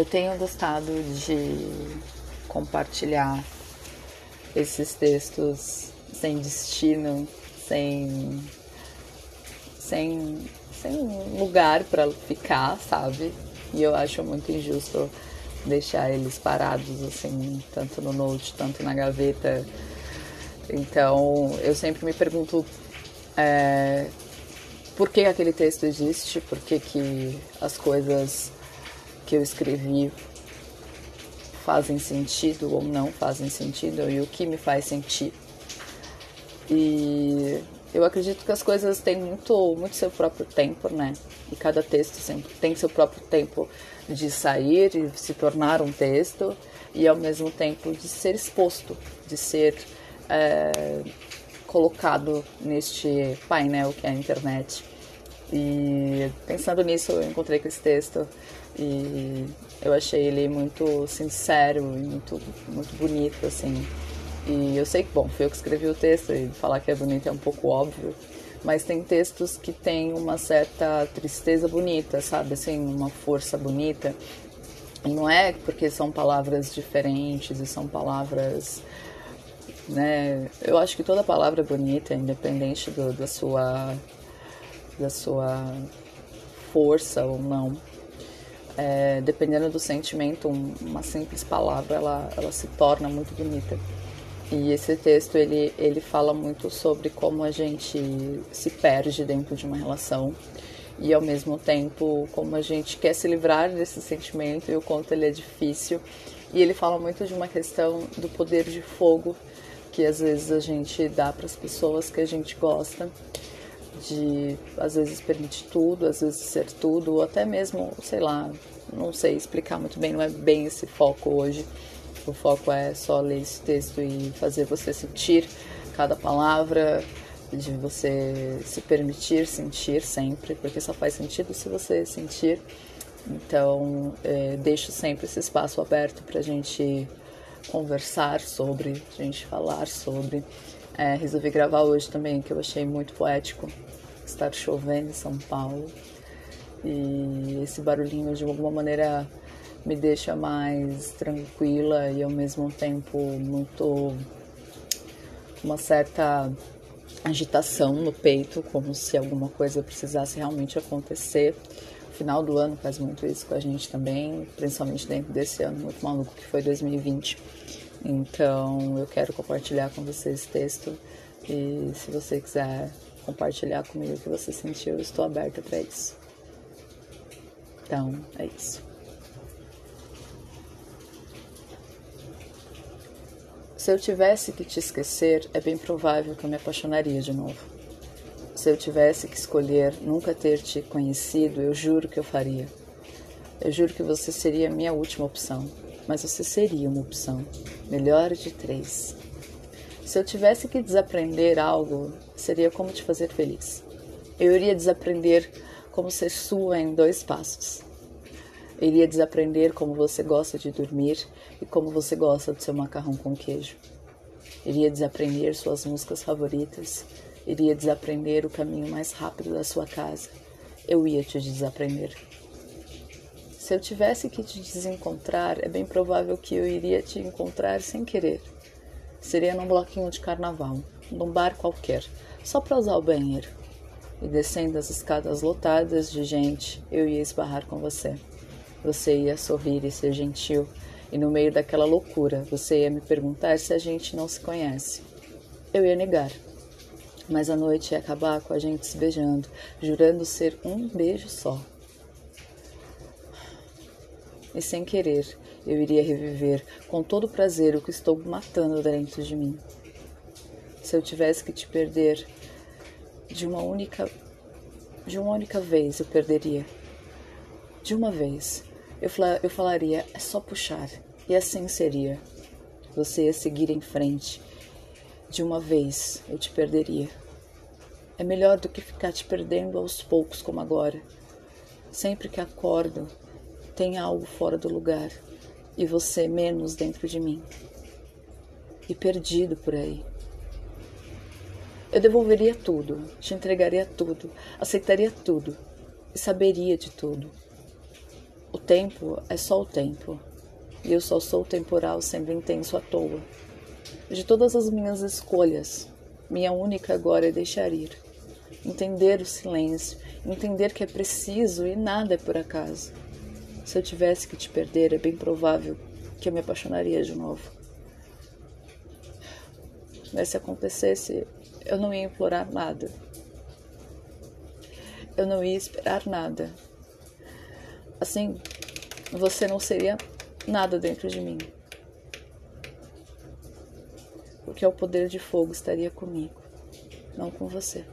Eu tenho gostado de compartilhar esses textos sem destino, sem, sem, sem lugar para ficar, sabe? E eu acho muito injusto deixar eles parados assim, tanto no note, tanto na gaveta. Então eu sempre me pergunto é, por que aquele texto existe, por que, que as coisas que eu escrevi fazem sentido ou não fazem sentido e o que me faz sentir. E eu acredito que as coisas têm muito, muito seu próprio tempo, né? E cada texto sempre tem seu próprio tempo de sair e se tornar um texto e ao mesmo tempo de ser exposto, de ser é, colocado neste painel que é a internet. E pensando nisso, eu encontrei com esse texto e eu achei ele muito sincero e muito, muito bonito, assim. E eu sei que, bom, foi eu que escrevi o texto e falar que é bonito é um pouco óbvio, mas tem textos que têm uma certa tristeza bonita, sabe? Assim, uma força bonita. E não é porque são palavras diferentes e são palavras, né? Eu acho que toda palavra é bonita, independente do, da sua da sua força ou não. É, dependendo do sentimento, uma simples palavra ela, ela se torna muito bonita. E esse texto ele, ele fala muito sobre como a gente se perde dentro de uma relação e ao mesmo tempo como a gente quer se livrar desse sentimento e o quanto ele é difícil. E ele fala muito de uma questão do poder de fogo que às vezes a gente dá para as pessoas que a gente gosta, de às vezes permitir tudo, às vezes ser tudo, ou até mesmo, sei lá, não sei explicar muito bem, não é bem esse foco hoje o foco é só ler esse texto e fazer você sentir cada palavra, de você se permitir sentir sempre, porque só faz sentido se você sentir. Então, é, deixo sempre esse espaço aberto para a gente conversar sobre, a gente falar sobre. É, resolvi gravar hoje também, que eu achei muito poético, estar chovendo em São Paulo. E esse barulhinho, de alguma maneira, me deixa mais tranquila e ao mesmo tempo muito uma certa agitação no peito, como se alguma coisa precisasse realmente acontecer. O final do ano faz muito isso com a gente também, principalmente dentro desse ano muito maluco que foi 2020. Então eu quero compartilhar com você esse texto e se você quiser compartilhar comigo o que você sentiu, eu estou aberta para isso. Então, é isso. Se eu tivesse que te esquecer, é bem provável que eu me apaixonaria de novo. Se eu tivesse que escolher nunca ter te conhecido, eu juro que eu faria. Eu juro que você seria a minha última opção, mas você seria uma opção, melhor de três. Se eu tivesse que desaprender algo, seria como te fazer feliz. Eu iria desaprender como ser sua em dois passos. Iria desaprender como você gosta de dormir e como você gosta do seu macarrão com queijo. Iria desaprender suas músicas favoritas. Iria desaprender o caminho mais rápido da sua casa. Eu ia te desaprender. Se eu tivesse que te desencontrar, é bem provável que eu iria te encontrar sem querer. Seria num bloquinho de carnaval, num bar qualquer, só para usar o banheiro. E descendo as escadas lotadas de gente, eu ia esbarrar com você. Você ia sorrir e ser gentil, e no meio daquela loucura você ia me perguntar se a gente não se conhece. Eu ia negar. Mas a noite ia acabar com a gente se beijando, jurando ser um beijo só. E sem querer, eu iria reviver com todo prazer o que estou matando dentro de mim. Se eu tivesse que te perder de uma única de uma única vez, eu perderia. De uma vez, eu, eu falaria: é só puxar. E assim seria. Você ia seguir em frente. De uma vez eu te perderia. É melhor do que ficar te perdendo aos poucos como agora. Sempre que acordo, tem algo fora do lugar e você menos dentro de mim. E perdido por aí. Eu devolveria tudo, te entregaria tudo, aceitaria tudo e saberia de tudo O tempo é só o tempo, e eu só sou temporal sempre intenso à toa. De todas as minhas escolhas, minha única agora é deixar ir. Entender o silêncio, entender que é preciso e nada é por acaso. Se eu tivesse que te perder, é bem provável que eu me apaixonaria de novo. Mas se acontecesse, eu não ia implorar nada. Eu não ia esperar nada. Assim, você não seria nada dentro de mim. Porque o poder de fogo estaria comigo, não com você.